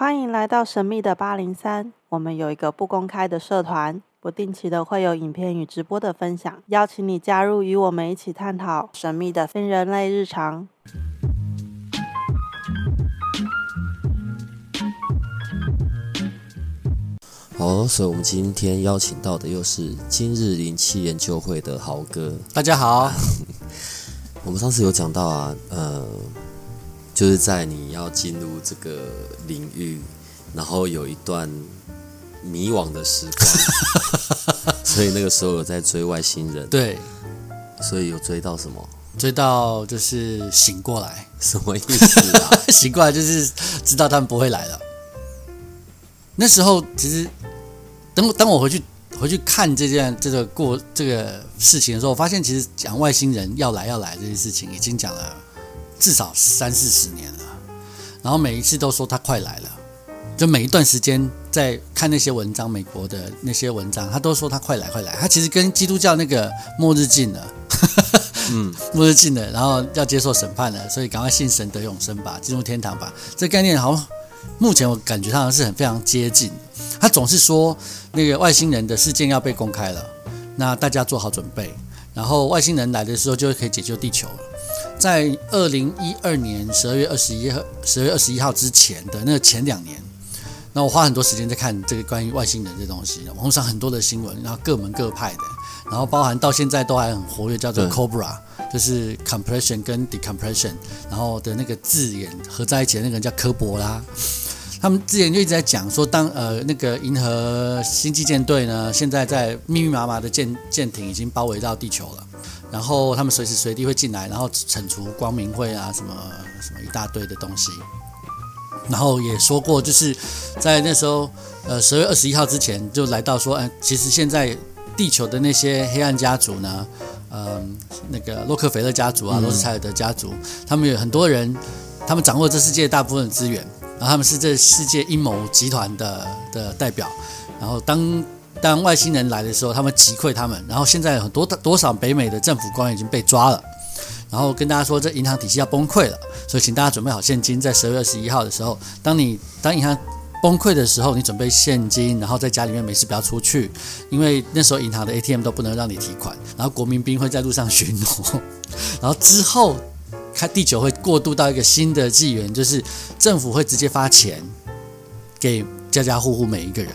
欢迎来到神秘的八零三。我们有一个不公开的社团，不定期的会有影片与直播的分享，邀请你加入，与我们一起探讨神秘的非人类日常。好，所以我们今天邀请到的又是今日灵气研究会的豪哥。大家好，我们上次有讲到啊，呃，就是在你要进入这个领域，然后有一段迷惘的时光，所以那个时候有在追外星人，对，所以有追到什么？追到就是醒过来，什么意思啊？醒过来就是知道他们不会来了。那时候其实，等我当我回去回去看这件这个过这个事情的时候，我发现其实讲外星人要来要来这件事情，已经讲了至少三四十年了。然后每一次都说他快来了，就每一段时间在看那些文章，美国的那些文章，他都说他快来快来。他其实跟基督教那个末日近了。嗯，末日近了，然后要接受审判了，所以赶快信神得永生吧，进入天堂吧。这概念好像目前我感觉好像是很非常接近。他总是说那个外星人的事件要被公开了，那大家做好准备，然后外星人来的时候就可以解救地球了。在二零一二年十二月二十一号十二月二十一号之前的那个前两年，那我花很多时间在看这个关于外星人这东西，网络上很多的新闻，然后各门各派的。然后包含到现在都还很活跃，叫做 Cobra，就是 compression 跟 decompression，然后的那个字眼合在一起的那个人叫科博拉。他们之前就一直在讲说，当呃那个银河星际舰队呢，现在在密密麻麻的舰舰艇已经包围到地球了，然后他们随时随地会进来，然后惩除光明会啊什么什么一大堆的东西。然后也说过，就是在那时候呃十月二十一号之前就来到说，哎，其实现在。地球的那些黑暗家族呢？嗯，那个洛克菲勒家族啊，罗斯柴尔德家族，他们有很多人，他们掌握这世界大部分的资源，然后他们是这世界阴谋集团的的代表。然后当当外星人来的时候，他们击溃他们。然后现在很多多少北美的政府官员已经被抓了。然后跟大家说，这银行体系要崩溃了，所以请大家准备好现金，在十二月二十一号的时候，当你当银行。崩溃的时候，你准备现金，然后在家里面没事不要出去，因为那时候银行的 ATM 都不能让你提款，然后国民兵会在路上巡逻，然后之后，开地球会过渡到一个新的纪元，就是政府会直接发钱给家家户户每一个人，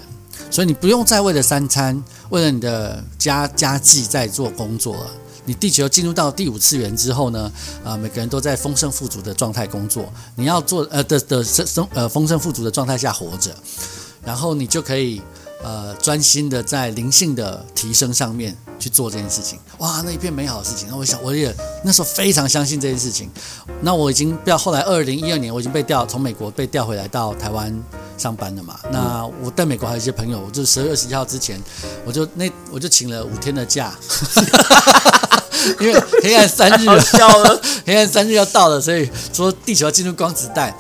所以你不用再为了三餐，为了你的家家计在做工作了。你地球进入到第五次元之后呢？啊，每个人都在丰盛富足的状态工作。你要做呃的的生生呃丰盛富足的状态下活着，然后你就可以呃专心的在灵性的提升上面去做这件事情。哇，那一片美好的事情。那我想我也那时候非常相信这件事情。那我已经不要后来二零一二年我已经被调从美国被调回来到台湾上班了嘛。那我在美国还有一些朋友，我就十二月二十一号之前，我就那我就请了五天的假。因为黑暗三日要，黑暗三日要到了，所以说地球要进入光子带。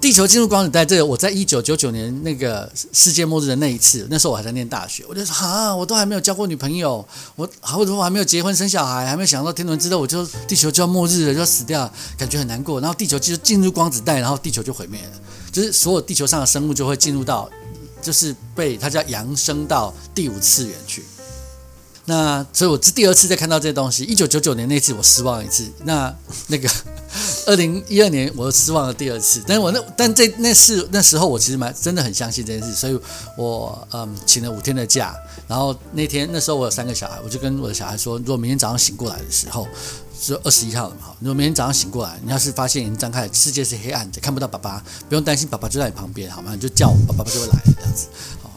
地球进入光子带，这个我在一九九九年那个世界末日的那一次，那时候我还在念大学，我就说啊，我都还没有交过女朋友，我或者我还没有结婚生小孩，还没有想到天伦之乐，我就地球就要末日了，就要死掉，感觉很难过。然后地球就进入光子带，然后地球就毁灭了，就是所有地球上的生物就会进入到，就是被它叫扬升到第五次元去。那所以，我是第二次再看到这些东西。一九九九年那次我失望一次，那那个 二零一二年我失望了第二次。但是我那但这那是那时候我其实蛮真的很相信这件事，所以我嗯请了五天的假。然后那天那时候我有三个小孩，我就跟我的小孩说，如果明天早上醒过来的时候是二十一号了嘛，如果明天早上醒过来，你要是发现已经张开，世界是黑暗的，看不到爸爸，不用担心，爸爸就在你旁边，好吗？你就叫爸爸，爸就会来这样子。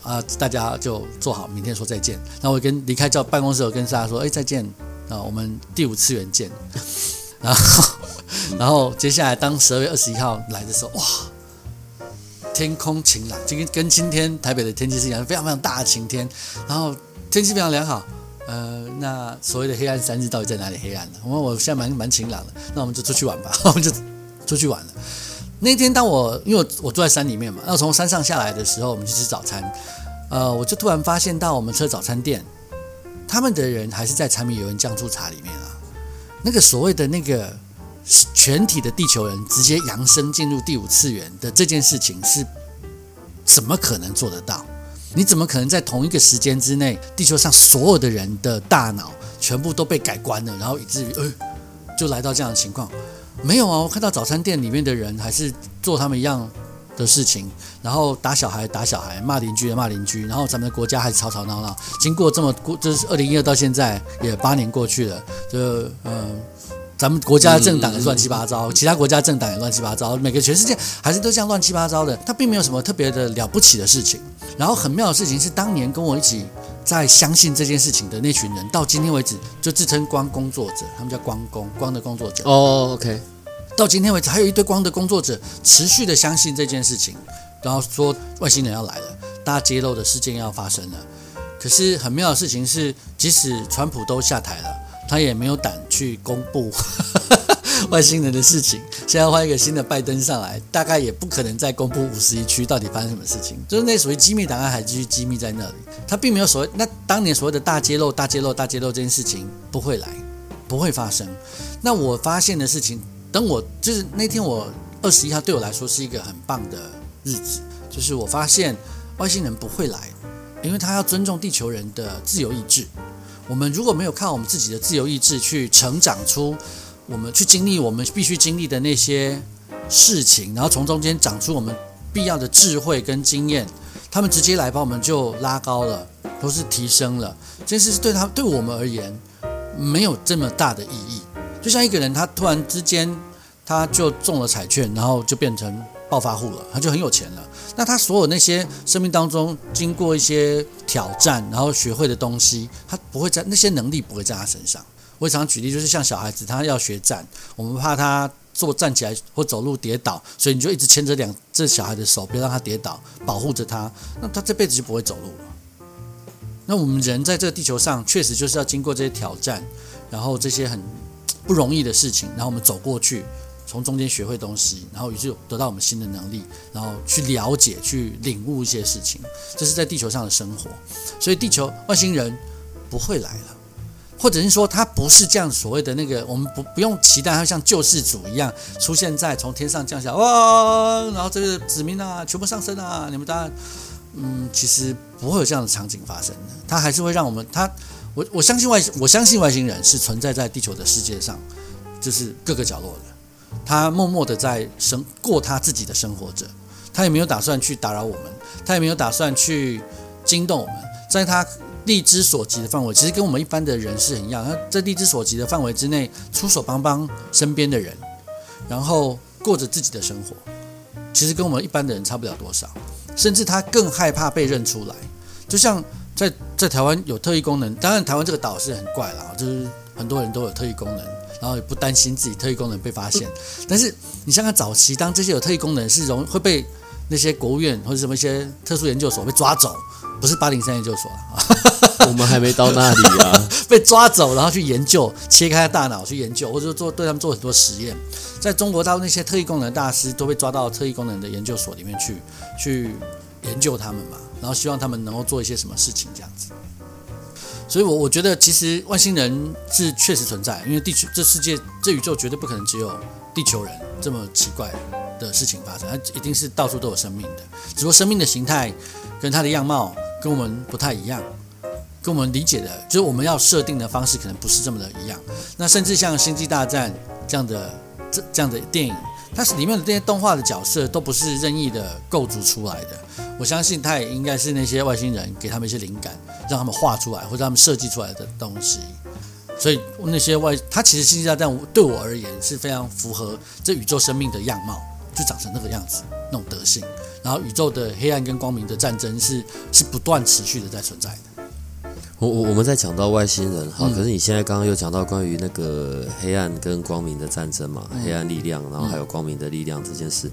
啊，大家就做好，明天说再见。那我跟离开叫办公室，我跟大家说，哎，再见啊，我们第五次元见。然后，然后接下来当十二月二十一号来的时候，哇，天空晴朗，就跟跟今天台北的天气是一样，非常非常大的晴天。然后天气非常良好。呃，那所谓的黑暗三日到底在哪里黑暗呢？我我现在蛮蛮晴朗的，那我们就出去玩吧，我们就出去玩了。那天，当我因为我我住在山里面嘛，那从山上下来的时候，我们去吃早餐，呃，我就突然发现到我们吃早餐店，他们的人还是在柴米油盐酱醋茶里面啊。那个所谓的那个全体的地球人直接扬升进入第五次元的这件事情，是怎么可能做得到？你怎么可能在同一个时间之内，地球上所有的人的大脑全部都被改观了，然后以至于，呃，就来到这样的情况？没有啊，我看到早餐店里面的人还是做他们一样的事情，然后打小孩打小孩，骂邻居的骂邻居，然后咱们的国家还是吵吵闹闹。经过这么过，就是二零一二到现在也八年过去了，就嗯。咱们国家政党也乱七八糟，其他国家政党也乱七八糟，每个全世界还是都这样乱七八糟的。它并没有什么特别的了不起的事情。然后很妙的事情是，当年跟我一起在相信这件事情的那群人，到今天为止就自称光工作者，他们叫光工，光的工作者。哦，OK。到今天为止，还有一堆光的工作者持续的相信这件事情，然后说外星人要来了，大揭露的事件要发生了。可是很妙的事情是，即使川普都下台了。他也没有胆去公布 外星人的事情。现在换一个新的拜登上来，大概也不可能再公布五十一区到底发生什么事情。就是那属于机密档案还继续机密在那里。他并没有所谓那当年所谓的大揭露、大揭露、大揭露这件事情不会来，不会发生。那我发现的事情，等我就是那天我二十一号对我来说是一个很棒的日子，就是我发现外星人不会来，因为他要尊重地球人的自由意志。我们如果没有靠我们自己的自由意志去成长出，我们去经历我们必须经历的那些事情，然后从中间长出我们必要的智慧跟经验，他们直接来把我们就拉高了，都是提升了。这件事是对他对我们而言没有这么大的意义。就像一个人他突然之间他就中了彩券，然后就变成暴发户了，他就很有钱了。那他所有那些生命当中经过一些挑战，然后学会的东西，他不会在那些能力不会在他身上。我常举例，就是像小孩子，他要学站，我们怕他坐站起来或走路跌倒，所以你就一直牵着两这小孩的手，别让他跌倒，保护着他。那他这辈子就不会走路了。那我们人在这个地球上，确实就是要经过这些挑战，然后这些很不容易的事情，然后我们走过去。从中间学会东西，然后于是得到我们新的能力，然后去了解、去领悟一些事情。这是在地球上的生活，所以地球外星人不会来了，或者是说他不是这样所谓的那个，我们不不用期待他像救世主一样出现在从天上降下哇，然后这个子民啊全部上升啊，你们当然嗯，其实不会有这样的场景发生的。他还是会让我们他我我相信外我相信外星人是存在在地球的世界上，就是各个角落的。他默默的在生过他自己的生活着，他也没有打算去打扰我们，他也没有打算去惊动我们，在他力之所及的范围，其实跟我们一般的人是很一样。他在力之所及的范围之内，出手帮帮身边的人，然后过着自己的生活，其实跟我们一般的人差不了多少，甚至他更害怕被认出来。就像在在台湾有特异功能，当然台湾这个岛是很怪啦，就是很多人都有特异功能。然后也不担心自己特异功能被发现，但是你像看早期，当这些有特异功能是容会被那些国务院或者什么一些特殊研究所被抓走，不是八零三研究所啊，我们还没到那里啊，被抓走然后去研究，切开大脑去研究，或者做对他们做很多实验，在中国大陆那些特异功能大师都被抓到特异功能的研究所里面去去研究他们嘛，然后希望他们能够做一些什么事情这样子。所以，我我觉得其实外星人是确实存在，因为地球这世界这宇宙绝对不可能只有地球人这么奇怪的事情发生，它一定是到处都有生命的，只不过生命的形态跟它的样貌跟我们不太一样，跟我们理解的，就是我们要设定的方式可能不是这么的一样。那甚至像《星际大战》这样的这这样的电影。它是里面的这些动画的角色都不是任意的构筑出来的，我相信它也应该是那些外星人给他们一些灵感，让他们画出来或者他们设计出来的东西。所以那些外，它其实星际大战对我而言是非常符合这宇宙生命的样貌，就长成那个样子，那种德性。然后宇宙的黑暗跟光明的战争是是不断持续的在存在的。我我我们在讲到外星人，好，可是你现在刚刚又讲到关于那个黑暗跟光明的战争嘛，黑暗力量，然后还有光明的力量这件事。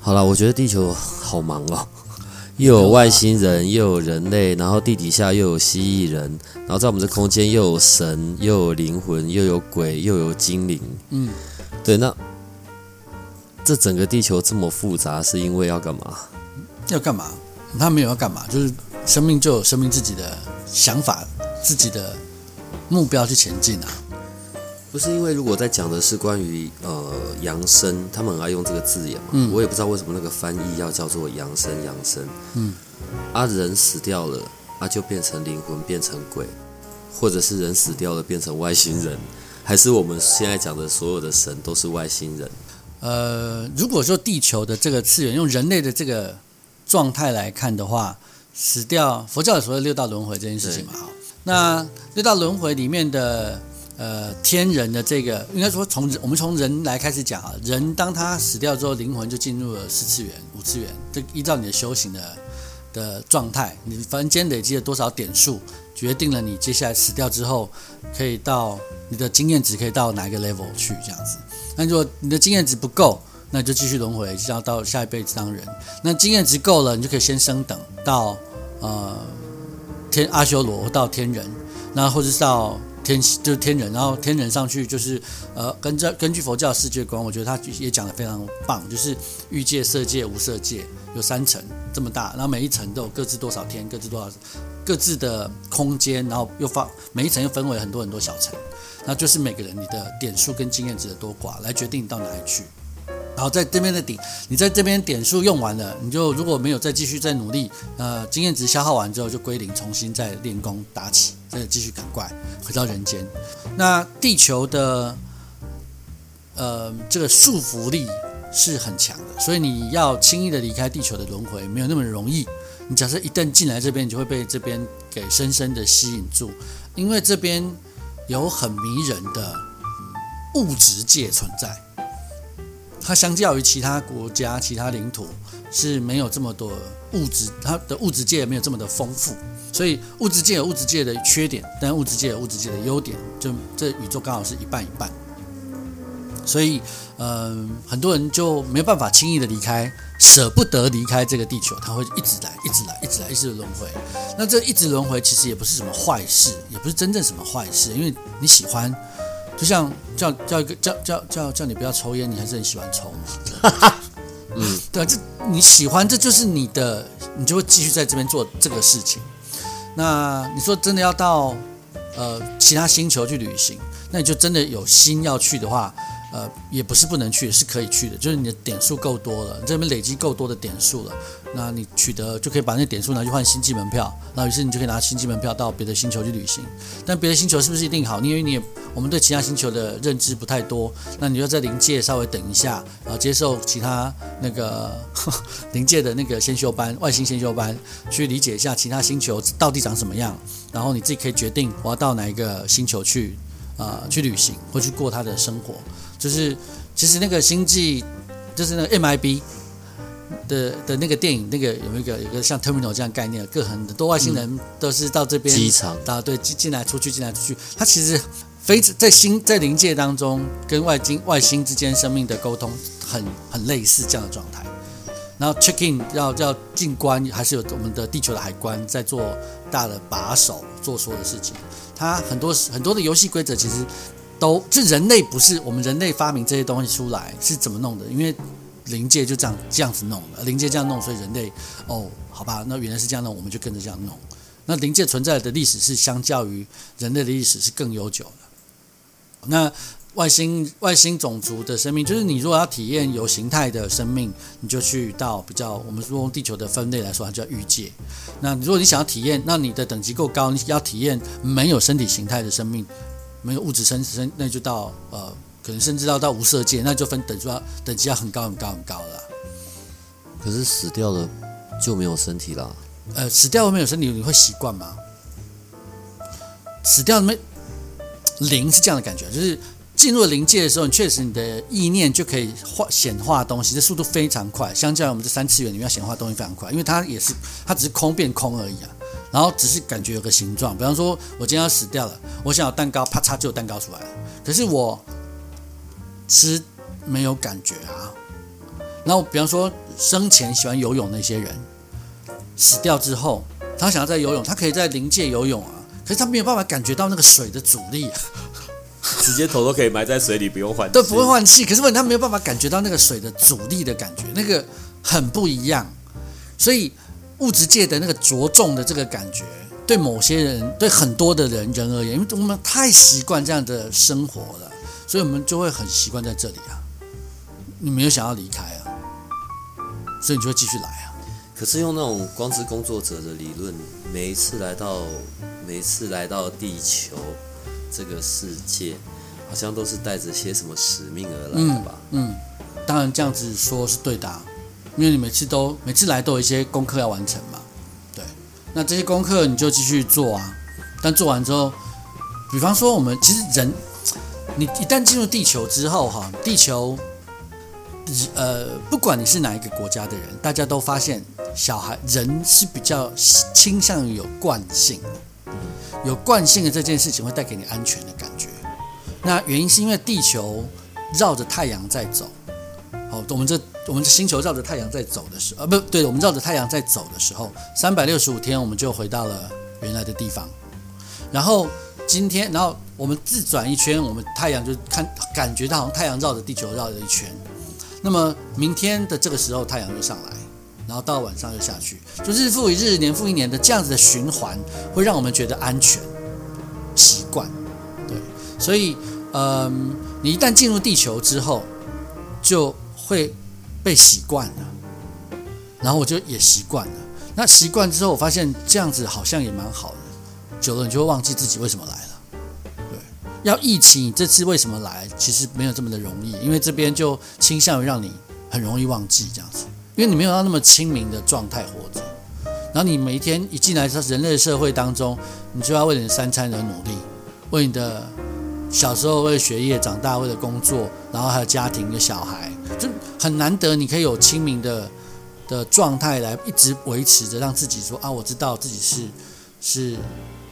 好了，我觉得地球好忙哦，又有外星人，又有人类，然后地底下又有蜥蜴人，然后在我们这空间又有神，又有灵魂，又有鬼，又有精灵。嗯，对，那这整个地球这么复杂，是因为要干嘛？要干嘛？他没有要干嘛，就是生命就有生命自己的。想法、自己的目标去前进啊！不是因为如果在讲的是关于呃扬生，他们很爱用这个字眼嘛，嗯我也不知道为什么那个翻译要叫做扬生扬生，嗯，啊人死掉了，啊就变成灵魂变成鬼，或者是人死掉了变成外星人，还是我们现在讲的所有的神都是外星人？呃，如果说地球的这个次元用人类的这个状态来看的话，死掉佛教有所谓六道轮回这件事情嘛，好，那六道轮回里面的呃天人的这个，应该说从我们从人来开始讲啊，人当他死掉之后，灵魂就进入了四次元、五次元，这依照你的修行的的状态，你凡间累积了多少点数，决定了你接下来死掉之后可以到你的经验值可以到哪一个 level 去这样子。那如果你的经验值不够，那就继续轮回，就要到下一辈子当人。那经验值够了，你就可以先升等到呃天阿修罗到天人，那或者是到天就是天人，然后天人上去就是呃根据根据佛教世界观，我觉得他也讲的非常棒，就是欲界、色界、无色界有三层这么大，然后每一层都有各自多少天，各自多少各自的空间，然后又放每一层又分为很多很多小层。那就是每个人你的点数跟经验值的多寡来决定你到哪里去。然后在这边的顶，你在这边点数用完了，你就如果没有再继续再努力，呃，经验值消耗完之后就归零，重新再练功打起，再继续赶怪回到人间。那地球的呃这个束缚力是很强的，所以你要轻易的离开地球的轮回没有那么容易。你假设一旦进来这边，你就会被这边给深深的吸引住，因为这边。有很迷人的物质界存在，它相较于其他国家、其他领土是没有这么多物质，它的物质界没有这么的丰富，所以物质界有物质界的缺点，但物质界有物质界的优点，就这宇宙刚好是一半一半。所以，嗯，很多人就没有办法轻易的离开，舍不得离开这个地球，他会一直来，一直来，一直来，一直轮回。那这一直轮回其实也不是什么坏事，也不是真正什么坏事，因为你喜欢，就像叫叫一个叫叫叫叫你不要抽烟，你还是很喜欢抽嘛。嗯，对啊，这你喜欢，这就是你的，你就会继续在这边做这个事情。那你说真的要到呃其他星球去旅行，那你就真的有心要去的话。呃，也不是不能去，是可以去的。就是你的点数够多了，你这边累积够多的点数了，那你取得就可以把那点数拿去换星际门票，然后于是你就可以拿星际门票到别的星球去旅行。但别的星球是不是一定好？因为你也我们对其他星球的认知不太多，那你要在临界稍微等一下，然后接受其他那个 临界的那个先修班、外星先修班，去理解一下其他星球到底长什么样，然后你自己可以决定我要到哪一个星球去啊去旅行或去过他的生活。就是其实那个星际，就是那个 MIB 的的那个电影，那个有一个有一个像 Terminal 这样概念，各很多外星人都是到这边机场啊，对，进进来出去，进来出去。它其实非在星在灵界当中，跟外星外星之间生命的沟通很很类似这样的状态。然后 check in 要要进关，还是有我们的地球的海关在做大的把手做所有的事情。它很多很多的游戏规则其实。都这人类不是我们人类发明这些东西出来是怎么弄的？因为灵界就这样这样子弄的，灵界这样弄，所以人类哦，好吧，那原来是这样弄，我们就跟着这样弄。那灵界存在的历史是相较于人类的历史是更悠久的。那外星外星种族的生命，就是你如果要体验有形态的生命，你就去到比较我们说用地球的分类来说，它叫欲界。那如果你想要体验，那你的等级够高，你要体验没有身体形态的生命。没有物质生生，那就到呃，可能甚至到到无色界，那就分等级要等级要很高很高很高了。可是死掉了就没有身体了。呃，死掉了没有身体，你会习惯吗？死掉没灵是这样的感觉，就是进入灵界的时候，你确实你的意念就可以化显化东西，这速度非常快，相较于我们这三次元里面要显化东西非常快，因为它也是它只是空变空而已啊。然后只是感觉有个形状，比方说，我今天要死掉了，我想要蛋糕，啪嚓就有蛋糕出来了。可是我吃没有感觉啊。然后比方说，生前喜欢游泳那些人，死掉之后，他想要再游泳，他可以在临界游泳啊，可是他没有办法感觉到那个水的阻力，直接头都可以埋在水里，不用换，对不会换气。可是问题他没有办法感觉到那个水的阻力的感觉，那个很不一样，所以。物质界的那个着重的这个感觉，对某些人，对很多的人人而言，因为我们太习惯这样的生活了，所以我们就会很习惯在这里啊，你没有想要离开啊，所以你就会继续来啊。可是用那种光之工作者的理论，每一次来到每一次来到地球这个世界，好像都是带着些什么使命而来的吧？嗯，当然这样子说是对的、啊，因为你每次都每次来都有一些功课要完成嘛。对，那这些功课你就继续做啊。但做完之后，比方说我们其实人，你一旦进入地球之后哈，地球，呃，不管你是哪一个国家的人，大家都发现小孩人是比较倾向于有惯性，有惯性的这件事情会带给你安全的感觉。那原因是因为地球绕着太阳在走，好，我们这我们的星球绕着太阳在走的时候，呃，不对，我们绕着太阳在走的时候，三百六十五天我们就回到了原来的地方。然后今天，然后我们自转一圈，我们太阳就看感觉到好像太阳绕着地球绕了一圈。那么明天的这个时候，太阳又上来，然后到晚上又下去，就日复一日、年复一年的这样子的循环，会让我们觉得安全、习惯。对，所以，嗯，你一旦进入地球之后，就会被习惯了，然后我就也习惯了。那习惯之后，我发现这样子好像也蛮好的。久了，你就会忘记自己为什么来了。对，要忆起你这次为什么来，其实没有这么的容易，因为这边就倾向于让你很容易忘记这样子，因为你没有到那么清明的状态活着。然后你每一天一进来到人类社会当中，你就要为你的三餐而努力，为你的小时候为了学业，长大为了工作，然后还有家庭的小孩，很难得你可以有清明的的状态来一直维持着，让自己说啊，我知道自己是是。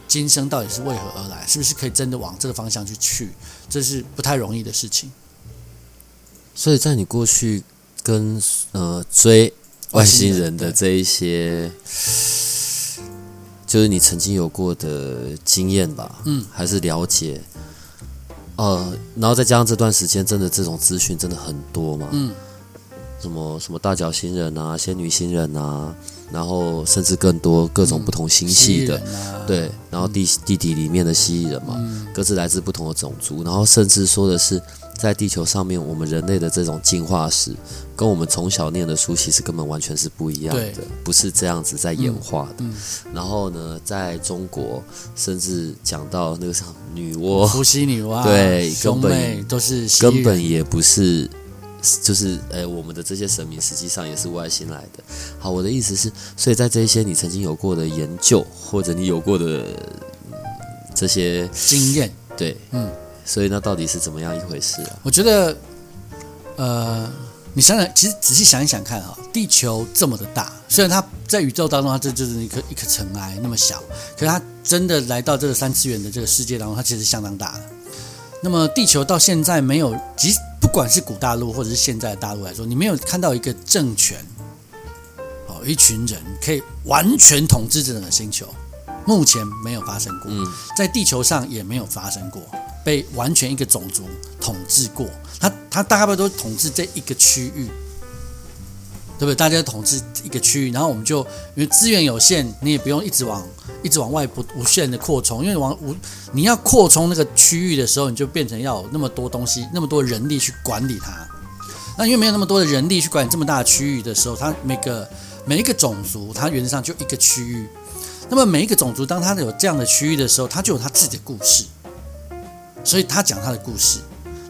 今生到底是为何而来？是不是可以真的往这个方向去去？这是不太容易的事情。所以在你过去跟呃追外星人的这一些，就是你曾经有过的经验吧？嗯，还是了解？呃，然后再加上这段时间，真的这种资讯真的很多嘛？嗯，什么什么大脚星人啊，仙女星人啊。然后甚至更多各种不同星系的，对，然后地地底里面的蜥蜴人嘛，各自来自不同的种族，然后甚至说的是，在地球上面，我们人类的这种进化史，跟我们从小念的书其实根本完全是不一样的，不是这样子在演化的。然后呢，在中国，甚至讲到那个什么女娲、伏羲女娲，对，根本都是根本也不是。就是呃，我们的这些神明实际上也是外星来的。好，我的意思是，所以在这些你曾经有过的研究，或者你有过的这些经验，对，嗯，所以那到底是怎么样一回事啊？我觉得，呃，你想想，其实仔细想一想看哈，地球这么的大，虽然它在宇宙当中它这就是一颗一颗尘埃那么小，可是它真的来到这个三次元的这个世界当中，它其实相当大的。那么地球到现在没有，即不管是古大陆或者是现在的大陆来说，你没有看到一个政权，哦，一群人可以完全统治这整个星球，目前没有发生过，在地球上也没有发生过，被完全一个种族统治过，他他大概都统治这一个区域。对不对？大家统治一个区域，然后我们就因为资源有限，你也不用一直往一直往外不无限的扩充，因为往无你要扩充那个区域的时候，你就变成要有那么多东西，那么多人力去管理它。那因为没有那么多的人力去管理这么大的区域的时候，它每个每一个种族，它原则上就一个区域。那么每一个种族，当它有这样的区域的时候，它就有它自己的故事，所以他讲他的故事。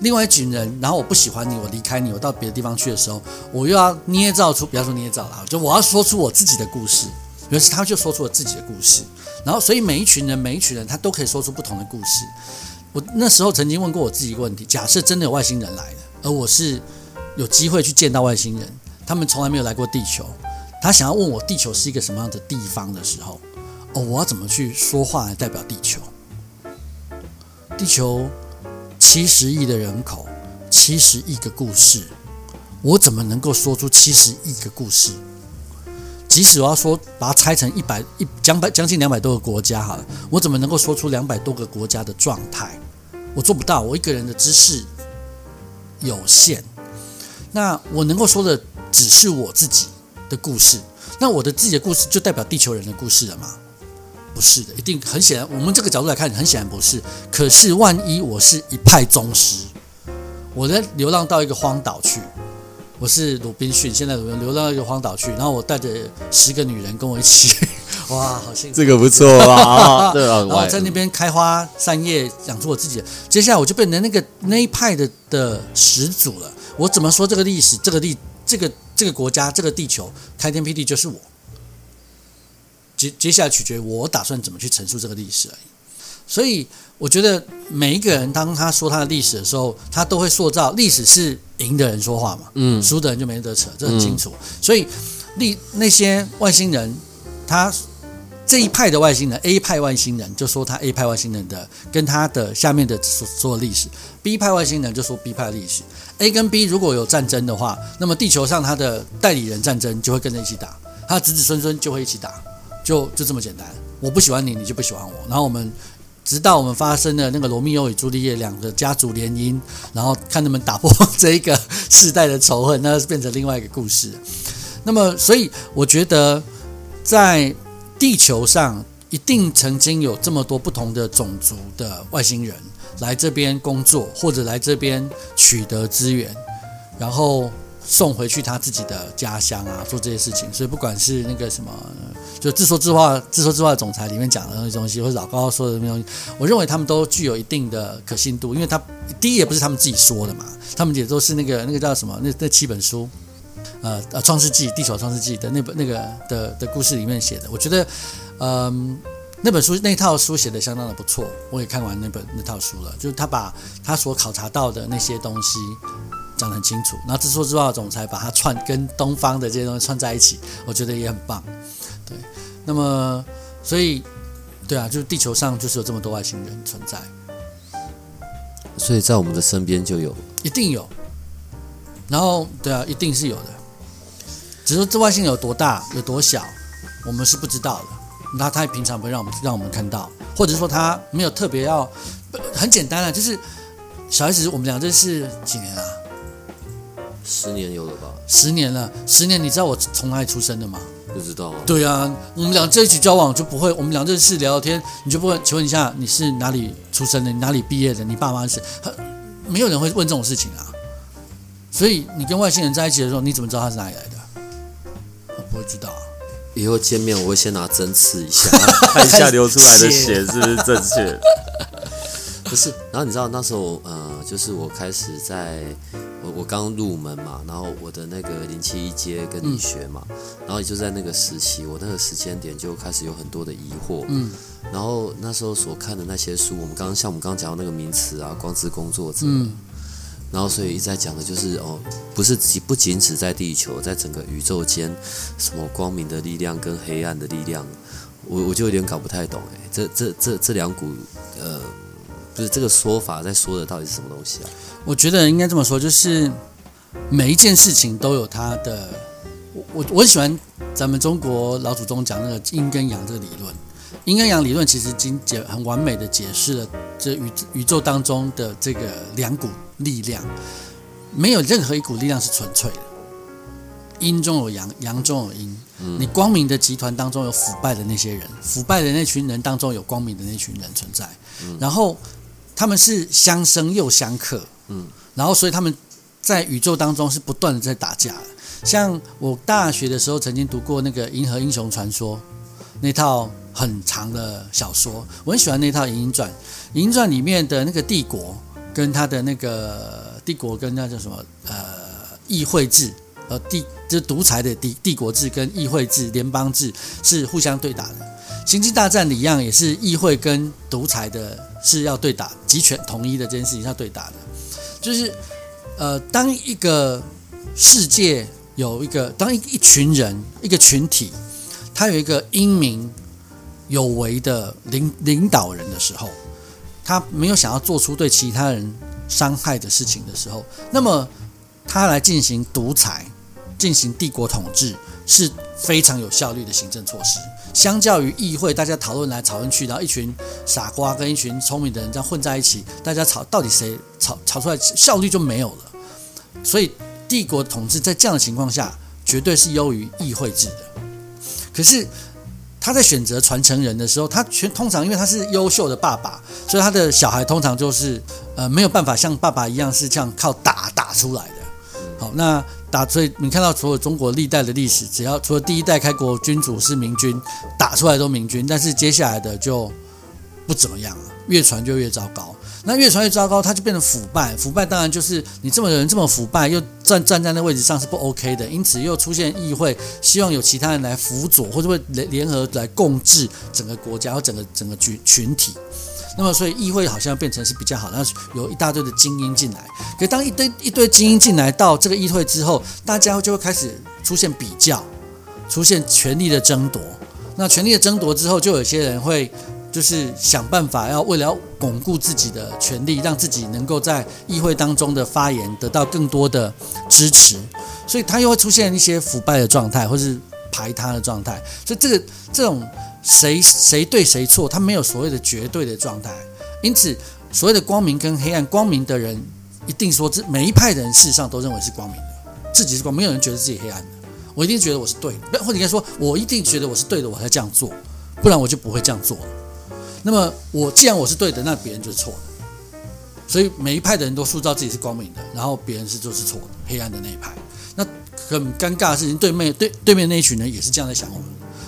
另外一群人，然后我不喜欢你，我离开你，我到别的地方去的时候，我又要捏造出，不要说捏造了，就我要说出我自己的故事。于是他就说出了自己的故事，然后所以每一群人，每一群人他都可以说出不同的故事。我那时候曾经问过我自己一个问题：假设真的有外星人来了，而我是有机会去见到外星人，他们从来没有来过地球，他想要问我地球是一个什么样的地方的时候，哦，我要怎么去说话来代表地球？地球。七十亿的人口，七十亿个故事，我怎么能够说出七十亿个故事？即使我要说把它拆成一百一将百将近两百多个国家，好了，我怎么能够说出两百多个国家的状态？我做不到，我一个人的知识有限。那我能够说的只是我自己的故事。那我的自己的故事就代表地球人的故事了吗？不是的，一定很显然，我们这个角度来看，很显然不是。可是万一我是一派宗师，我在流浪到一个荒岛去，我是鲁滨逊，现在流流浪到一个荒岛去，然后我带着十个女人跟我一起，哇，好幸福。这个不错吧？对啊，然后在那边开花散叶，养出我自己。接下来我就变成那个那一派的的始祖了。我怎么说这个历史，这个历这个这个国家，这个地球开天辟地就是我。接接下来取决于我打算怎么去陈述这个历史而已。所以我觉得每一个人当他说他的历史的时候，他都会塑造历史是赢的人说话嘛，嗯输的人就没得扯，这很清楚。所以历那些外星人，他这一派的外星人 A 派外星人就说他 A 派外星人的跟他的下面的所所有历史，B 派外星人就说 B 派历史。A 跟 B 如果有战争的话，那么地球上他的代理人战争就会跟着一起打，他的子子孙孙就会一起打，就就这么简单。我不喜欢你，你就不喜欢我，然后我们直到我们发生了那个罗密欧与朱丽叶两个家族联姻，然后看他们打破这一个世代的仇恨，那是变成另外一个故事。那么，所以我觉得在地球上一定曾经有这么多不同的种族的外星人来这边工作，或者来这边取得资源，然后送回去他自己的家乡啊，做这些事情。所以不管是那个什么，就自说自话、自说自话的总裁里面讲的那些东西，或者老高说的那些东西，我认为他们都具有一定的可信度，因为他第一也不是他们自己说的嘛，他们也都是那个那个叫什么那那七本书。呃呃，《创世纪》《地球创世纪》的那本那个的的故事里面写的，我觉得，嗯、那本书那套书写的相当的不错，我也看完那本那套书了。就是他把他所考察到的那些东西讲得很清楚，然后自说自话的总裁把它串跟东方的这些东西串在一起，我觉得也很棒。对，那么所以对啊，就是地球上就是有这么多外星人存在，所以在我们的身边就有。一定有。然后对啊，一定是有的，只是说这外星有多大、有多小，我们是不知道的。那他平常不会让我们让我们看到，或者说他没有特别要，很简单啊，就是小孩子我们俩认识几年啊？十年有了吧？十年了，十年，你知道我从哪里出生的吗？不知道啊。对啊，我们俩在一起交往就不会，我们俩认识聊聊天，你就不会？请问一下，你是哪里出生的？你哪里毕业的？你爸妈是？很没有人会问这种事情啊。所以你跟外星人在一起的时候，你怎么知道他是哪里来的？我不会知道啊。以后见面我会先拿针刺一下，看一下流出来的血是不是正确。不是，然后你知道那时候呃，就是我开始在我我刚入门嘛，然后我的那个零七一阶跟你学嘛，然后也就在那个时期，我那个时间点就开始有很多的疑惑，嗯。然后那时候所看的那些书，我们刚刚像我们刚刚讲到那个名词啊，光之工作者，嗯。然后所以一直在讲的就是哦，不是仅不仅只在地球，在整个宇宙间，什么光明的力量跟黑暗的力量，我我就有点搞不太懂哎，这这这这两股呃，不是这个说法在说的到底是什么东西啊？我觉得应该这么说，就是每一件事情都有它的。我我我很喜欢咱们中国老祖宗讲那个阴跟阳这个理论。阴跟阳理论其实已经解很完美的解释了这宇宇宙当中的这个两股力量，没有任何一股力量是纯粹的。阴中有阳，阳中有阴。你光明的集团当中有腐败的那些人，腐败的那群人当中有光明的那群人存在，然后他们是相生又相克，嗯，然后所以他们在宇宙当中是不断的在打架的。像我大学的时候曾经读过那个《银河英雄传说》那套很长的小说，我很喜欢那套《银鹰传》。《银鹰传》里面的那个帝国跟他的那个帝国跟那叫什么呃议会制，呃帝就是独裁的帝帝国制跟议会制、联邦制是互相对打的。星际大战里一样，也是议会跟独裁的是要对打，集权统一的这件事情是要对打的。就是呃，当一个世界有一个，当一一群人一个群体，他有一个英明有为的领领导人的时候，他没有想要做出对其他人伤害的事情的时候，那么他来进行独裁、进行帝国统治是非常有效率的行政措施。相较于议会，大家讨论来讨论去，然后一群傻瓜跟一群聪明的人这样混在一起，大家吵到底谁吵吵出来效率就没有了。所以帝国统治在这样的情况下，绝对是优于议会制的。可是他在选择传承人的时候，他全通常因为他是优秀的爸爸，所以他的小孩通常就是呃没有办法像爸爸一样是这样靠打打出来的。好，那打所以你看到所有中国历代的历史，只要除了第一代开国君主是明君，打出来都明君，但是接下来的就不怎么样了，越传就越糟糕。那越传越糟糕，它就变成腐败。腐败当然就是你这么人这么腐败，又站站在那位置上是不 OK 的。因此又出现议会，希望有其他人来辅佐，或者会联联合来共治整个国家或整个整个群群体。那么所以议会好像变成是比较好，然后有一大堆的精英进来。可当一堆一堆精英进来到这个议会之后，大家就会开始出现比较，出现权力的争夺。那权力的争夺之后，就有些人会。就是想办法要为了巩固自己的权利，让自己能够在议会当中的发言得到更多的支持，所以他又会出现一些腐败的状态，或是排他的状态。所以这个这种谁谁对谁错，他没有所谓的绝对的状态。因此，所谓的光明跟黑暗，光明的人一定说，这每一派的人事实上都认为是光明的，自己是光，没有人觉得自己黑暗的。我一定觉得我是对的，或者应该说，我一定觉得我是对的，我才这样做，不然我就不会这样做了。那么我既然我是对的，那别人就是错的。所以每一派的人都塑造自己是光明的，然后别人是就是错的，黑暗的那一派。那很尴尬的事情，对面对对面那一群人也是这样在想我们。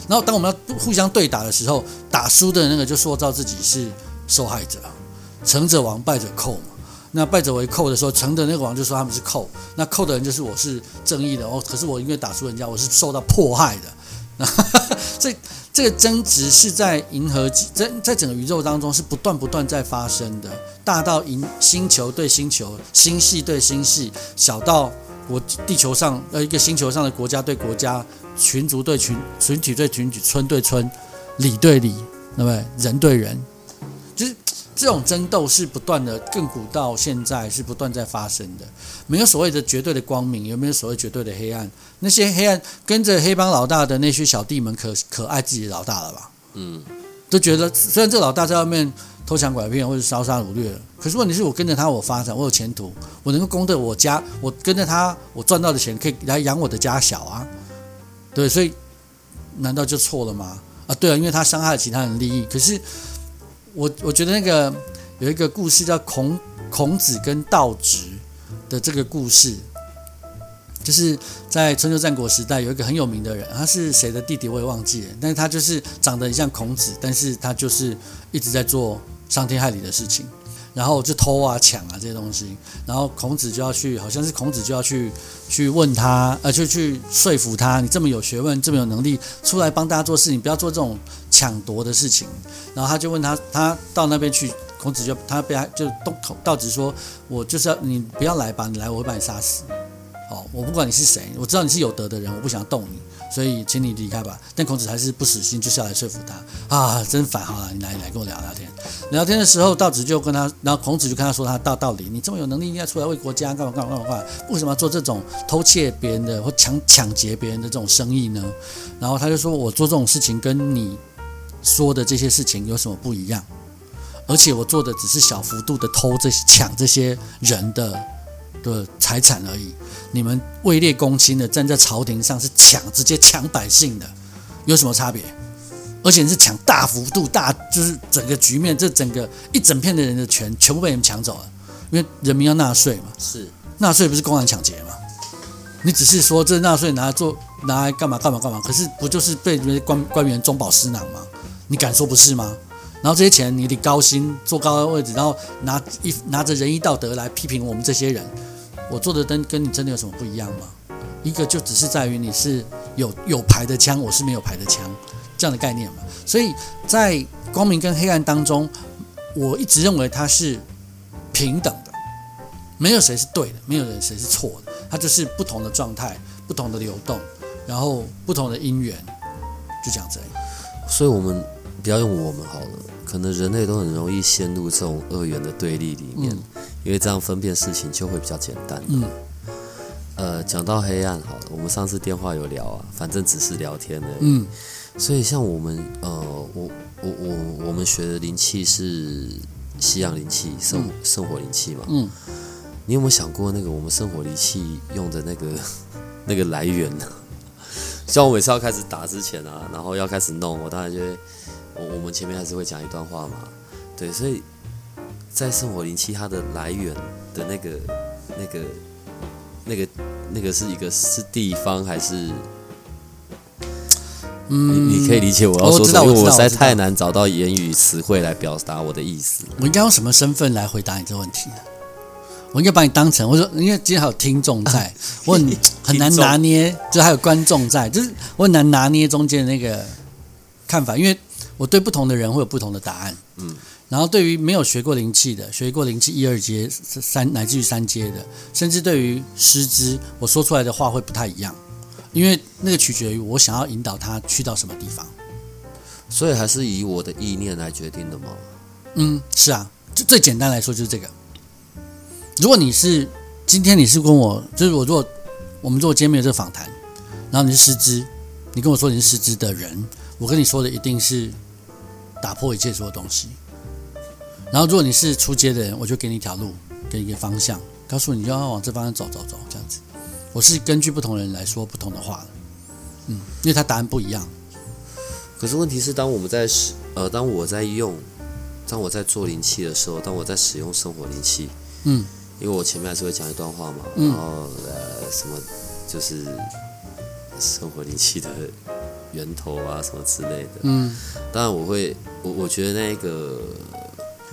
然后当我们要互相对打的时候，打输的那个就塑造自己是受害者，成者王，败者寇嘛。那败者为寇的时候，成的那个王就说他们是寇，那寇的人就是我是正义的哦。可是我因为打输人家，我是受到迫害的。那所以。这个争执是在银河在在整个宇宙当中是不断不断在发生的，大到银星球对星球、星系对星系，小到国地球上呃一个星球上的国家对国家、群族对群群体对群体、村对村、里对里，那么？人对人，就是。这种争斗是不断的，亘古到现在是不断在发生的，没有所谓的绝对的光明，有没有所谓绝对的黑暗？那些黑暗跟着黑帮老大的那些小弟们，可可爱自己的老大了吧？嗯，都觉得虽然这老大在外面偷抢拐骗或者烧杀掳掠，可是问题是我跟着他，我发展，我有前途，我能够供得我家，我跟着他，我赚到的钱可以来养我的家小啊，对，所以难道就错了吗？啊，对啊，因为他伤害了其他人利益，可是。我我觉得那个有一个故事叫孔孔子跟道直的这个故事，就是在春秋战国时代有一个很有名的人，他是谁的弟弟我也忘记了，但是他就是长得很像孔子，但是他就是一直在做伤天害理的事情。然后就偷啊抢啊这些东西，然后孔子就要去，好像是孔子就要去去问他，呃，就去说服他，你这么有学问，这么有能力，出来帮大家做事，你不要做这种抢夺的事情。然后他就问他，他到那边去，孔子就他被他就动口道子说，我就是要你不要来吧，你来我会把你杀死。哦，我不管你是谁，我知道你是有德的人，我不想动你。所以，请你离开吧。但孔子还是不死心，就下来说服他啊！真烦，好了，你来，你来跟我聊聊天。聊天的时候，道子就跟他，然后孔子就跟他说他大道理。你这么有能力，应该出来为国家干嘛干嘛干嘛干嘛？为什么要做这种偷窃别人的或抢抢劫别人的这种生意呢？然后他就说，我做这种事情跟你说的这些事情有什么不一样？而且我做的只是小幅度的偷这些抢这些人的。的财产而已，你们位列公卿的站在朝廷上是抢，直接抢百姓的，有什么差别？而且是抢大幅度大，就是整个局面，这整个一整片的人的权全部被你们抢走了，因为人民要纳税嘛，是纳税不是公然抢劫吗？你只是说这纳税拿来做拿来干嘛干嘛干嘛，可是不就是被那些官官员中饱私囊吗？你敢说不是吗？然后这些钱你得高薪坐高的位置，然后拿一拿着仁义道德来批评我们这些人。我做的灯跟你真的有什么不一样吗？一个就只是在于你是有有牌的枪，我是没有牌的枪，这样的概念嘛。所以在光明跟黑暗当中，我一直认为它是平等的，没有谁是对的，没有人谁是错的，它就是不同的状态、不同的流动，然后不同的因缘，就这样子。所以我们不要用我们好了，可能人类都很容易陷入这种二元的对立里面。因为这样分辨事情就会比较简单。嗯，呃，讲到黑暗，好了，我们上次电话有聊啊，反正只是聊天的。嗯，所以像我们，呃，我我我我们学的灵气是西洋灵气，生生活灵气嘛。嗯，你有没有想过那个我们生活灵气用的那个 那个来源呢？像我每次要开始打之前啊，然后要开始弄，我当然就会，我我们前面还是会讲一段话嘛。对，所以。在圣火灵气它的来源的那个、那个、那个、那个是一个是地方还是？嗯，你你可以理解我要说什么，我实在太难找到言语词汇来表达我的意思。我应该用什么身份来回答你这个问题呢？我应该把你当成我说，因为今天还有听众在，我很 很难拿捏，就还有观众在，就是我很难拿捏中间的那个看法，因为我对不同的人会有不同的答案。嗯，然后对于没有学过灵气的，学过灵气一二阶、三乃至于三阶的，甚至对于师资，我说出来的话会不太一样，因为那个取决于我想要引导他去到什么地方。所以还是以我的意念来决定的吗？嗯，是啊，就最简单来说就是这个。如果你是今天你是跟我，就是我如果我们如果今天没有这个访谈，然后你是师资，你跟我说你是师资的人，我跟你说的一定是打破一切所有东西。然后如果你是出街的人，我就给你一条路，给你一个方向，告诉你要往这方向走走走，这样子。我是根据不同人来说不同的话的，嗯，因为他答案不一样。可是问题是，当我们在使呃，当我在用，当我在做灵气的时候，当我在使用生活灵气，嗯，因为我前面还是会讲一段话嘛，嗯然后呃什么就是生活灵气的源头啊什么之类的。嗯当然我会，我我觉得那个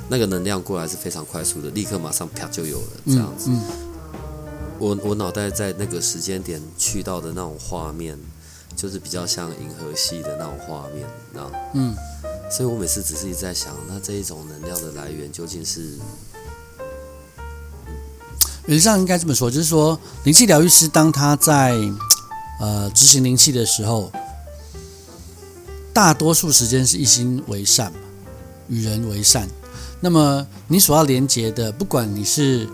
那个能量过来是非常快速的，立刻马上啪就有了这样子。嗯我我脑袋在那个时间点去到的那种画面，就是比较像银河系的那种画面，你知道？嗯所以我每次只是一直在想，那这一种能量的来源究竟是原则上应该这么说，就是说灵气疗愈师当他在呃执行灵气的时候，大多数时间是一心为善嘛，与人为善。那么你所要连接的，不管你是，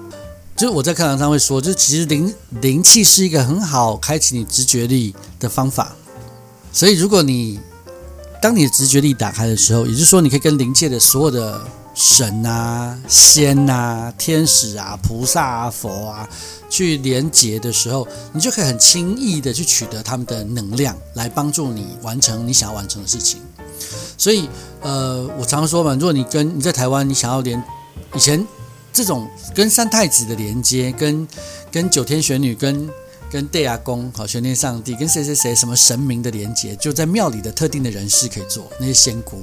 就是我在课堂上会说，就其实灵灵气是一个很好开启你直觉力的方法。所以如果你当你的直觉力打开的时候，也就是说你可以跟灵界的所有的神啊、仙啊、天使啊、菩萨啊、佛啊去连接的时候，你就可以很轻易的去取得他们的能量，来帮助你完成你想要完成的事情。所以，呃，我常说嘛，如果你跟你在台湾，你想要连以前这种跟三太子的连接，跟跟九天玄女，跟跟地阿公、好玄天上帝，跟谁谁谁什么神明的连接，就在庙里的特定的人士可以做那些仙姑。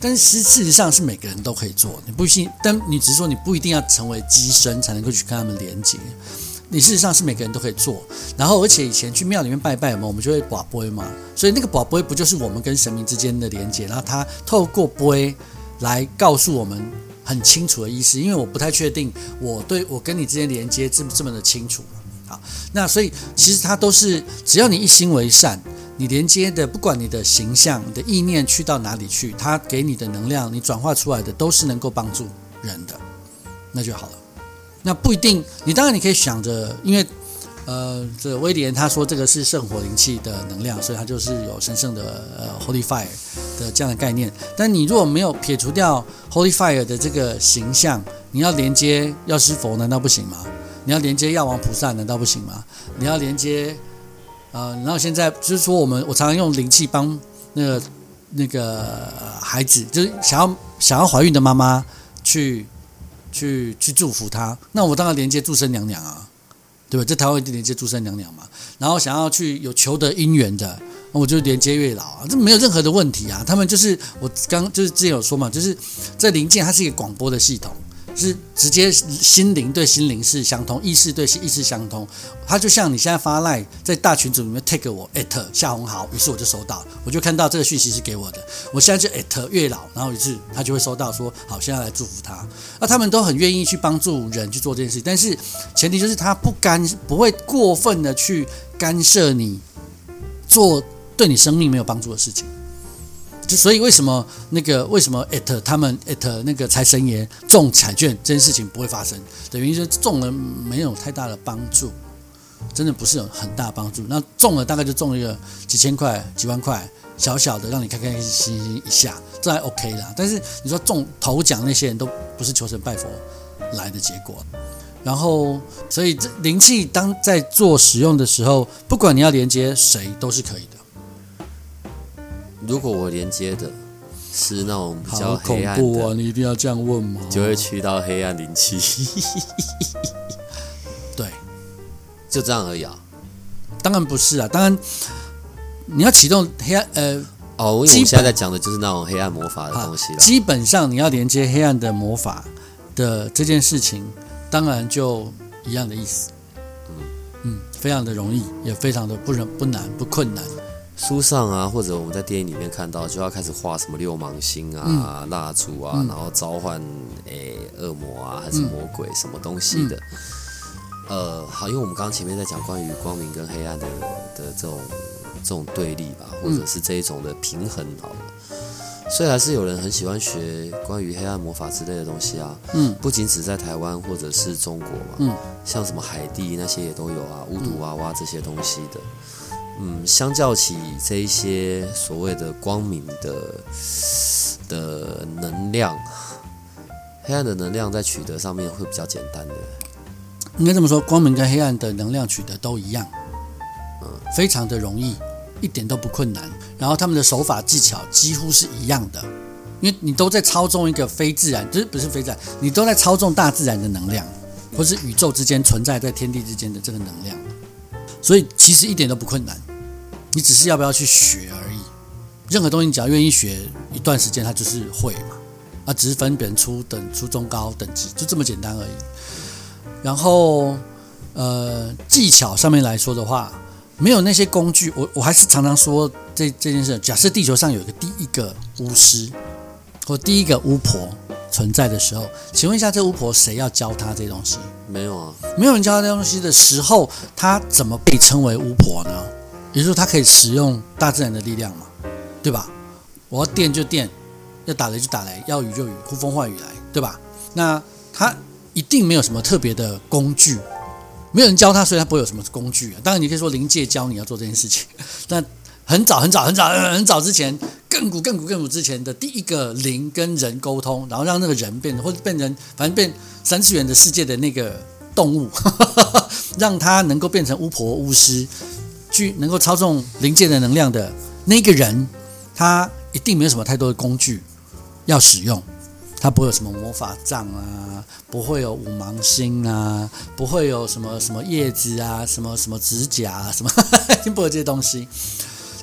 但是事实上是每个人都可以做，你不信，但你只是说你不一定要成为机身才能够去跟他们连接。你事实上是每个人都可以做，然后而且以前去庙里面拜拜嘛，我们就会把杯嘛，所以那个把杯不就是我们跟神明之间的连接？然后他透过杯来告诉我们很清楚的意思，因为我不太确定我对我跟你之间连接这么这么的清楚。好，那所以其实它都是只要你一心为善，你连接的不管你的形象、你的意念去到哪里去，它给你的能量，你转化出来的都是能够帮助人的，那就好了。那不一定，你当然你可以想着，因为呃，这威廉他说这个是圣火灵气的能量，所以它就是有神圣的呃 Holy Fire 的这样的概念。但你如果没有撇除掉 Holy Fire 的这个形象，你要连接药师佛难道不行吗？你要连接药王菩萨难道不行吗？你要连接呃，然后现在就是说我们我常常用灵气帮那个那个孩子，就是想要想要怀孕的妈妈去去去祝福她，那我当然连接祝生娘娘啊，对吧？在台湾一定连接祝生娘娘嘛。然后想要去有求得姻缘的，我就连接月老啊，这没有任何的问题啊。他们就是我刚就是之前有说嘛，就是在灵界它是一个广播的系统。是直接心灵对心灵是相通，意识对意识相通。它就像你现在发赖在大群组里面 take 我 at 夏红豪，于是我就收到，我就看到这个讯息是给我的。我现在就 at 月老，然后于是他就会收到说好，现在来祝福他。那他们都很愿意去帮助人去做这件事，但是前提就是他不干不会过分的去干涉你做对你生命没有帮助的事情。就所以为什么那个为什么 at 他们 at 那个财神爷中彩券这件事情不会发生的原因是中了没有太大的帮助，真的不是有很大帮助。那中了大概就中一个几千块、几万块，小小的让你开开心心一下，这还 OK 啦。但是你说中头奖那些人都不是求神拜佛来的结果。然后，所以这灵气当在做使用的时候，不管你要连接谁都是可以的。如果我连接的是那种比较好恐黑暗怖哦！的，你一定要这样问吗？就会去到黑暗灵气，对，就这样而已啊。当然不是啊，当然你要启动黑暗呃，哦，因为我基本们现在在讲的就是那种黑暗魔法的东西了。基本上你要连接黑暗的魔法的这件事情，当然就一样的意思。嗯嗯非常的容易，也非常的不容不难不困难。书上啊，或者我们在电影里面看到，就要开始画什么六芒星啊、蜡烛啊，嗯。然后召唤诶、恶魔啊，还是魔鬼、什么东西的。呃，好，因为我们刚刚前面在讲关于光明跟黑暗的的这种这种对立吧，或者是这一种的平衡好了。所以还是有人很喜欢学关于黑暗魔法之类的东西啊，嗯。不仅只在台湾或者是中国嘛，嗯。像什么海地那些也都有啊，巫毒娃娃这些东西的。嗯，相较起这一些所谓的光明的的能量，黑暗的能量在取得上面会比较简单的。应该这么说，光明跟黑暗的能量取得都一样，嗯，非常的容易，一点都不困难。然后他们的手法技巧几乎是一样的，因为你都在操纵一个非自然，就是不是非自然，你都在操纵大自然的能量，或是宇宙之间存在在天地之间的这个能量，所以其实一点都不困难，你只是要不要去学而已。任何东西你只要愿意学一段时间，它就是会嘛，啊，只是分别人初等、初中高等级，就这么简单而已。然后，呃，技巧上面来说的话，没有那些工具，我我还是常常说这这件事。假设地球上有一个第一个巫师或第一个巫婆存在的时候，请问一下，这巫婆谁要教她这东西？没有啊，没有人教她这东西的时候，她怎么被称为巫婆呢？也就是说，她可以使用大自然的力量嘛，对吧？我要电就电，要打雷就打雷，要雨就雨，呼风唤雨来，对吧？那她一定没有什么特别的工具，没有人教她，所以她不会有什么工具、啊。当然，你可以说灵界教你要做这件事情，但很早很早很早很早之前，亘古亘古亘古之前的第一个灵跟人沟通，然后让那个人变或者变成反正变三次元的世界的那个动物，让他能够变成巫婆巫师，去能够操纵灵界的能量的那个人，他一定没有什么太多的工具要使用，他不会有什么魔法杖啊，不会有五芒星啊，不会有什么什么叶子啊，什么什么指甲啊，什么 一定不会有这些东西。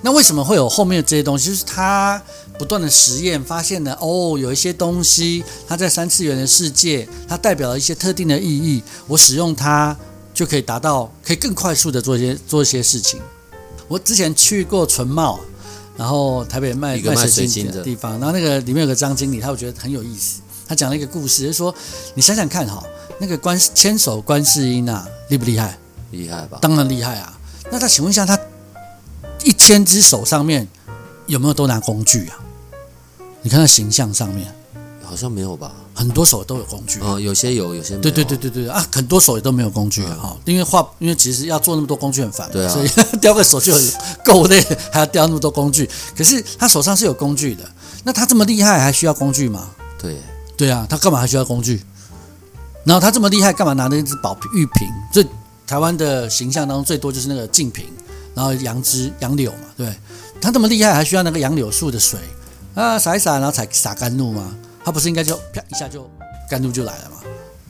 那为什么会有后面的这些东西？就是他不断的实验，发现了哦，有一些东西它在三次元的世界，它代表了一些特定的意义，我使用它就可以达到，可以更快速的做一些做一些事情。我之前去过纯茂，然后台北卖卖水晶的地方，然后那个里面有个张经理，他我觉得很有意思，他讲了一个故事，就是说你想想看哈，那个观千手观世音啊，厉不厉害？厉害吧？当然厉害啊。那他请问一下，他一千只手上面有没有都拿工具啊？你看他形象上面，好像没有吧？很多手都有工具。哦，有些有，有些没有。对对对对对啊，很多手也都没有工具啊，哈、因为画，因为其实要做那么多工具很烦，对啊所以雕个手就很够累，还要雕那么多工具。可是他手上是有工具的，那他这么厉害还需要工具吗？对，对啊，他干嘛还需要工具？然后他这么厉害，干嘛拿那一只宝玉瓶？最台湾的形象当中最多就是那个净瓶，然后杨枝杨柳嘛，对？他这么厉害，还需要那个杨柳树的水啊，洒一洒，然后才洒甘露吗？他不是应该就啪一下就甘露就来了吗？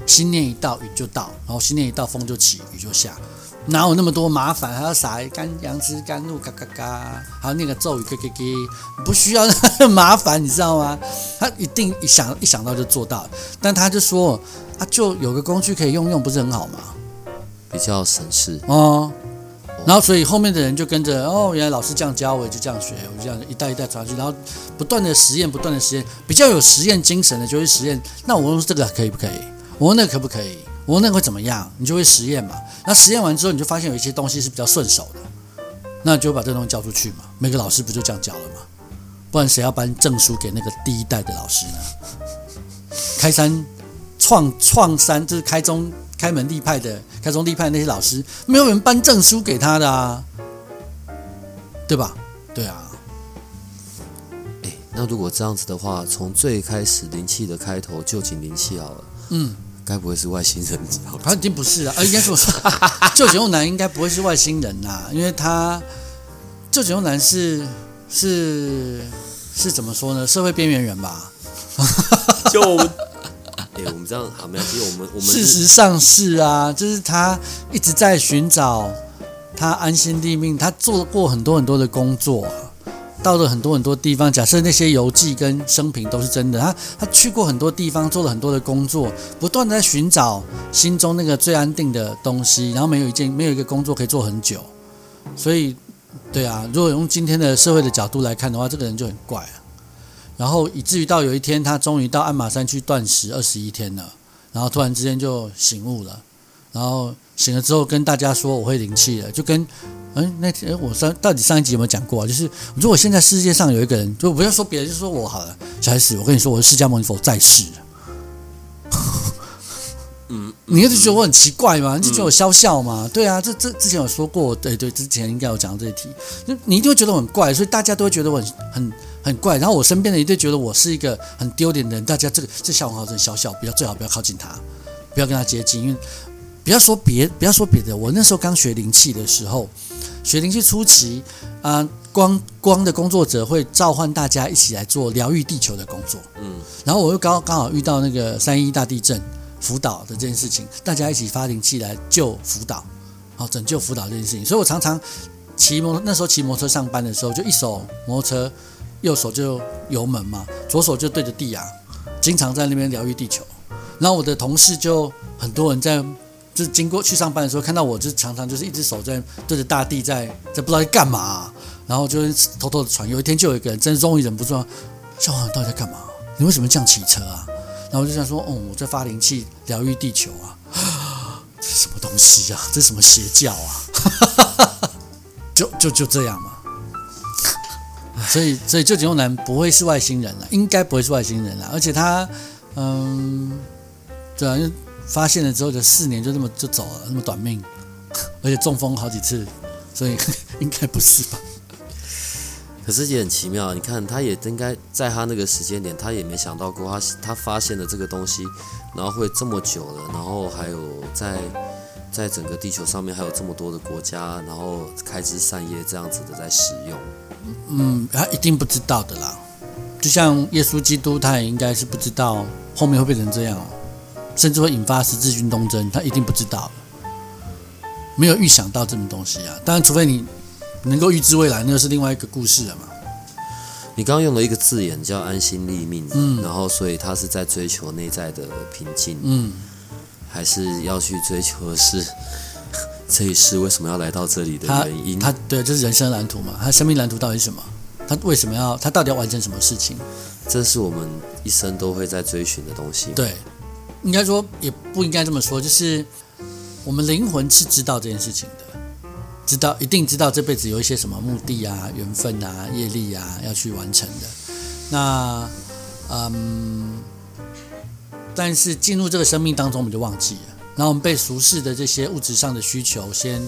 心念一到，雨就到，然后心念一到，风就起，雨就下，哪有那么多麻烦？还要洒干杨枝甘露，嘎嘎嘎，还要念个咒语，咯咯咯，不需要那麻烦，你知道吗？他一定一想一想到就做到，但他就说啊，就有个工具可以用用，不是很好吗？比较省事。哦，然后所以后面的人就跟着哦，原来老师这样教，我也就这样学，我就这样一代一代传下去，然后不断的实验，不断的实验，比较有实验精神的就会实验。那我问这个可以不可以？我问那个可不可以？我问那个会怎么样？你就会实验嘛。那实验完之后，你就发现有一些东西是比较顺手的，那就把这东西交出去嘛。每个老师不就这样教了吗？不然谁要颁证书给那个第一代的老师呢？开山创创山就是开宗开门立派的开宗立派的那些老师，没有人颁证书给他的啊，对吧？对啊，哎，那如果这样子的话，从最开始灵气的开头就请灵气好了，嗯，该不会是外星人？他已经不是了，呃，应该说，旧井用男应该不会是外星人呐，因为他旧井用男是是是怎么说呢？社会边缘人吧。就我们，哎、我们这样好没关系，我们我们事实上是啊，就是他一直在寻找他安心立命，他做过很多很多的工作啊，到了很多很多地方。假设那些游记跟生平都是真的，他他去过很多地方，做了很多的工作，不断的在寻找心中那个最安定的东西，然后没有一件没有一个工作可以做很久，所以对啊，如果用今天的社会的角度来看的话，这个人就很怪啊。然后以至于到有一天，他终于到鞍马山去断食二十一天了。然后突然之间就醒悟了，然后醒了之后跟大家说我会灵气了，就跟嗯那天我上到底上一集有没有讲过啊？就是如果现在世界上有一个人，就不要说别人，就说我好了，小 S，我跟你说我是释迦牟尼佛在世。嗯，你一直觉得我很奇怪吗？你就觉得我笑笑吗？对啊，这这之前有说过，对对，之前应该有讲到这一题，就你一定会觉得我很怪，所以大家都会觉得我很很很怪，然后我身边的一定觉得我是一个很丢脸的人，大家这个这小黄豪真小小，不要最好不要靠近他，不要跟他接近，因为不要说别不要说别的，我那时候刚学灵气的时候，学灵气初期啊、光光的工作者会召唤大家一起来做疗愈地球的工作，嗯，然后我又刚刚好遇到那个三一大地震福岛的这件事情，大家一起发灵气来救福岛，好拯救福岛这件事情，所以我常常骑摩那时候骑摩托车上班的时候，就一手摩托车，右手就油门嘛，左手就对着地啊，经常在那边疗愈地球。然后我的同事就很多人在，就经过去上班的时候，看到我就常常就是一只手在对着大地在在不知道在干嘛、然后就偷偷的传。有一天就有一个人真的终于忍不住了，小黄你到底在干嘛？你为什么这样骑车啊？然后我就想说，哦，我在发灵气疗愈地球啊，这什么东西啊？这什么邪教啊？就就就这样嘛。所以，所以旧井用男不会是外星人了，应该不会是外星人了。而且他，嗯，对啊，发现了之后的四年就这么就走了，那么短命，而且中风好几次，所以 应该不是吧？可是也很奇妙，你看，他也应该在他那个时间点，他也没想到过他他发现了这个东西，然后会这么久了，然后还有在在整个地球上面还有这么多的国家，然后开枝散叶这样子的在使用。嗯，他一定不知道的啦。就像耶稣基督，他也应该是不知道后面会变成这样，甚至会引发十字军东征，他一定不知道，没有预想到这种东西啊。当然，除非你能够预知未来，那是另外一个故事了嘛。你刚刚用了一个字眼叫安心立命，嗯然后所以他是在追求内在的平静，嗯，还是要去追求的是 这一世为什么要来到这里的原因？他对，这是人生蓝图嘛？他生命蓝图到底是什么？他为什么要？他到底要完成什么事情？这是我们一生都会在追寻的东西。对，应该说也不应该这么说，就是我们灵魂是知道这件事情的，知道一定知道这辈子有一些什么目的啊、缘分啊、业力啊要去完成的。那嗯，但是进入这个生命当中，我们就忘记了，然后我们被俗世的这些物质上的需求先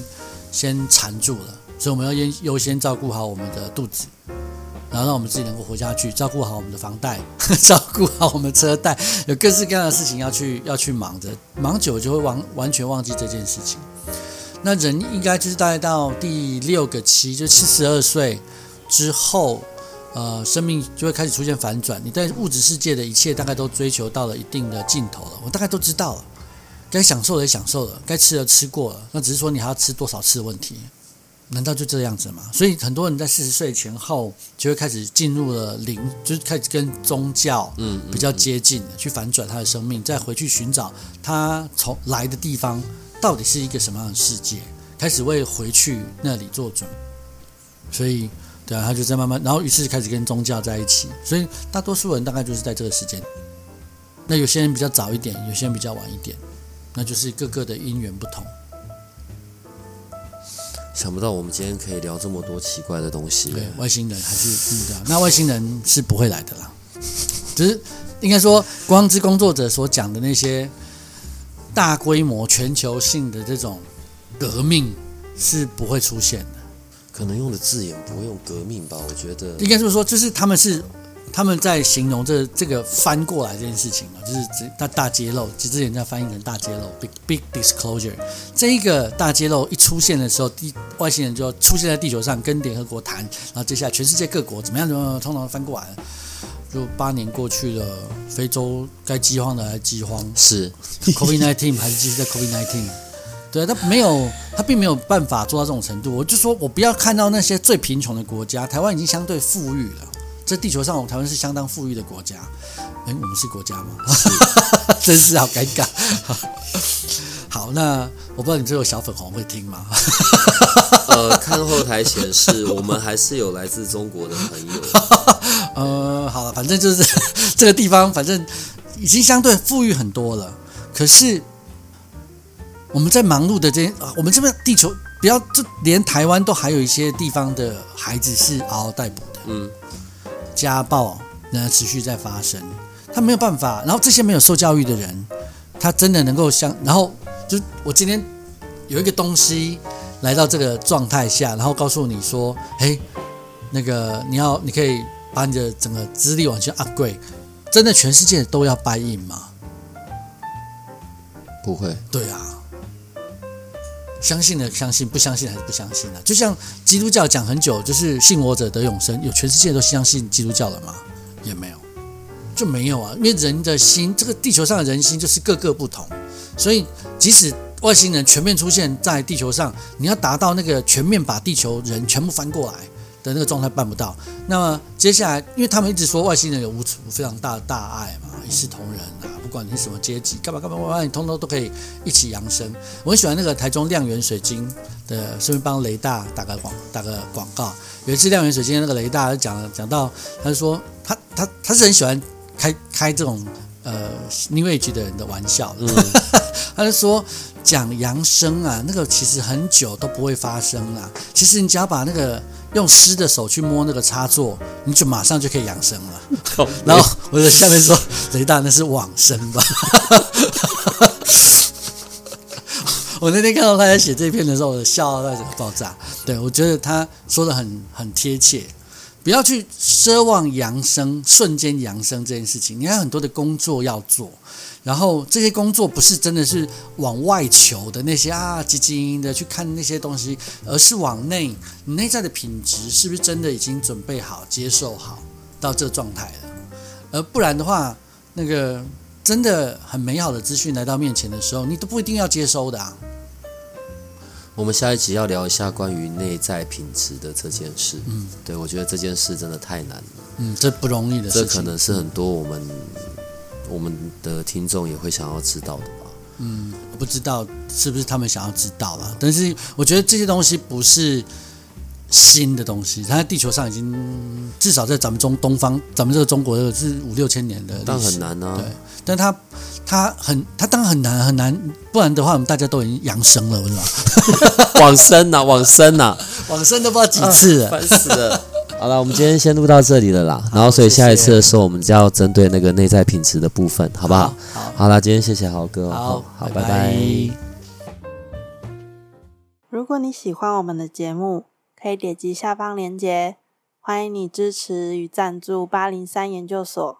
先缠住了，所以我们要优优先照顾好我们的肚子。然后让我们自己能够活下去，照顾好我们的房贷，照顾好我们车贷，有各式各样的事情要去要去忙着，忙久就会完完全忘记这件事情。那人应该就是大概到第六个期，就七十二岁之后，呃，生命就会开始出现反转。你在物质世界的一切大概都追求到了一定的尽头了，我大概都知道了，该享受的也享受了，该吃的吃过了，那只是说你还要吃多少次的问题。难道就这样子吗？所以很多人在四十岁前后就会开始进入了灵，就是开始跟宗教嗯，比较接近，去反转他的生命，再回去寻找他从来的地方到底是一个什么样的世界，开始为回去那里做准。所以，对啊，他就在慢慢，然后于是开始跟宗教在一起。所以大多数人大概就是在这个时间。那有些人比较早一点，有些人比较晚一点，那就是各个的因缘不同。想不到我们今天可以聊这么多奇怪的东西。对，外星人还是嗯对啊，那外星人是不会来的啦。只是应该说，光之工作者所讲的那些大规模、全球性的这种革命是不会出现的。可能用的字眼不会用革命吧？我觉得应该就是说，就是他们是他们在形容这这个翻过来这件事情嘛，就是这大大揭露，就之前在翻译成大揭露 （big big disclosure）。这一个大揭露一出现的时候，地外星人就出现在地球上，跟联合国谈，然后接下来全世界各国怎么样怎么样，通通翻过来了。就八年过去了，非洲该饥荒的还饥荒是，COVID nineteen 还是继续在 COVID nineteen。对，他没有，他并没有办法做到这种程度。我就说我不要看到那些最贫穷的国家，台湾已经相对富裕了。在地球上，我们台湾是相当富裕的国家。哎，我们是国家吗？真是好尴尬。好，那我不知道你这有小粉红会听吗？呃，看后台显示，我们还是有来自中国的朋友。呃，好了，反正就是这个地方，反正已经相对富裕很多了。可是我们在忙碌的这，我们这边地球，不要就连台湾都还有一些地方的孩子是嗷嗷待哺的。嗯，家暴呢持续在发生，他没有办法。然后这些没有受教育的人，他真的能够像，然后就我今天有一个东西来到这个状态下，然后告诉你说，嘿，那个你要，你可以把你的整个资历往前 upgrade，真的全世界都要 buy in 吗？不会，对啊。相信的相信，不相信还是不相信呢？就像基督教讲很久，就是信我者得永生，有全世界都相信基督教了吗？也没有，就没有啊。因为人的心，这个地球上的人心就是各个不同，所以即使外星人全面出现在地球上，你要达到那个全面把地球人全部翻过来的那个状态，办不到。那么接下来，因为他们一直说外星人有无非常大的大爱嘛，一视同仁啊。不管你什么阶级，干嘛干嘛，我你通通都可以一起扬升。我很喜欢那个台中亮源水晶的，顺便帮雷大打个广打个广告。有一次亮源水晶那个雷大讲讲到，他就说他他他是很喜欢开开这种呃 New Age 的人的玩笑，嗯，他就说讲扬升啊，那个其实很久都不会发生啊。其实你只要把那个用湿的手去摸那个插座，你就马上就可以养生了。然后我在下面说：“雷大那是往生吧？” 我那天看到他在写这篇的时候，我笑到整个爆炸。对我觉得他说的很很贴切，不要去奢望扬升、瞬间扬升这件事情。你还有很多的工作要做。然后这些工作不是真的是往外求的那些啊，积极的去看那些东西，而是往内，你内在的品质是不是真的已经准备好、接受好到这状态了？而不然的话，那个真的很美好的资讯来到面前的时候，你都不一定要接收的啊。我们下一集要聊一下关于内在品质的这件事。嗯，对，我觉得这件事真的太难了。嗯，这不容易的事情。这可能是很多我们。我们的听众也会想要知道的吧？嗯，我不知道是不是他们想要知道了，但是我觉得这些东西不是新的东西，它在地球上已经至少在咱们中东方，咱们这个中国的是五六千年的，但很难啊。对，但他他很他当然很难很难，不然的话我们大家都已经养生了，是吧？往生呐，往生呐，往生都不知道几次，烦死了。好了，我们今天先录到这里了啦。然后，所以下一次的时候，我们就要针对那个内在品质的部分，好不好？好，好了，今天谢谢豪哥，好好，拜拜。如果你喜欢我们的节目，可以点击下方链接，欢迎你支持与赞助八零三研究所。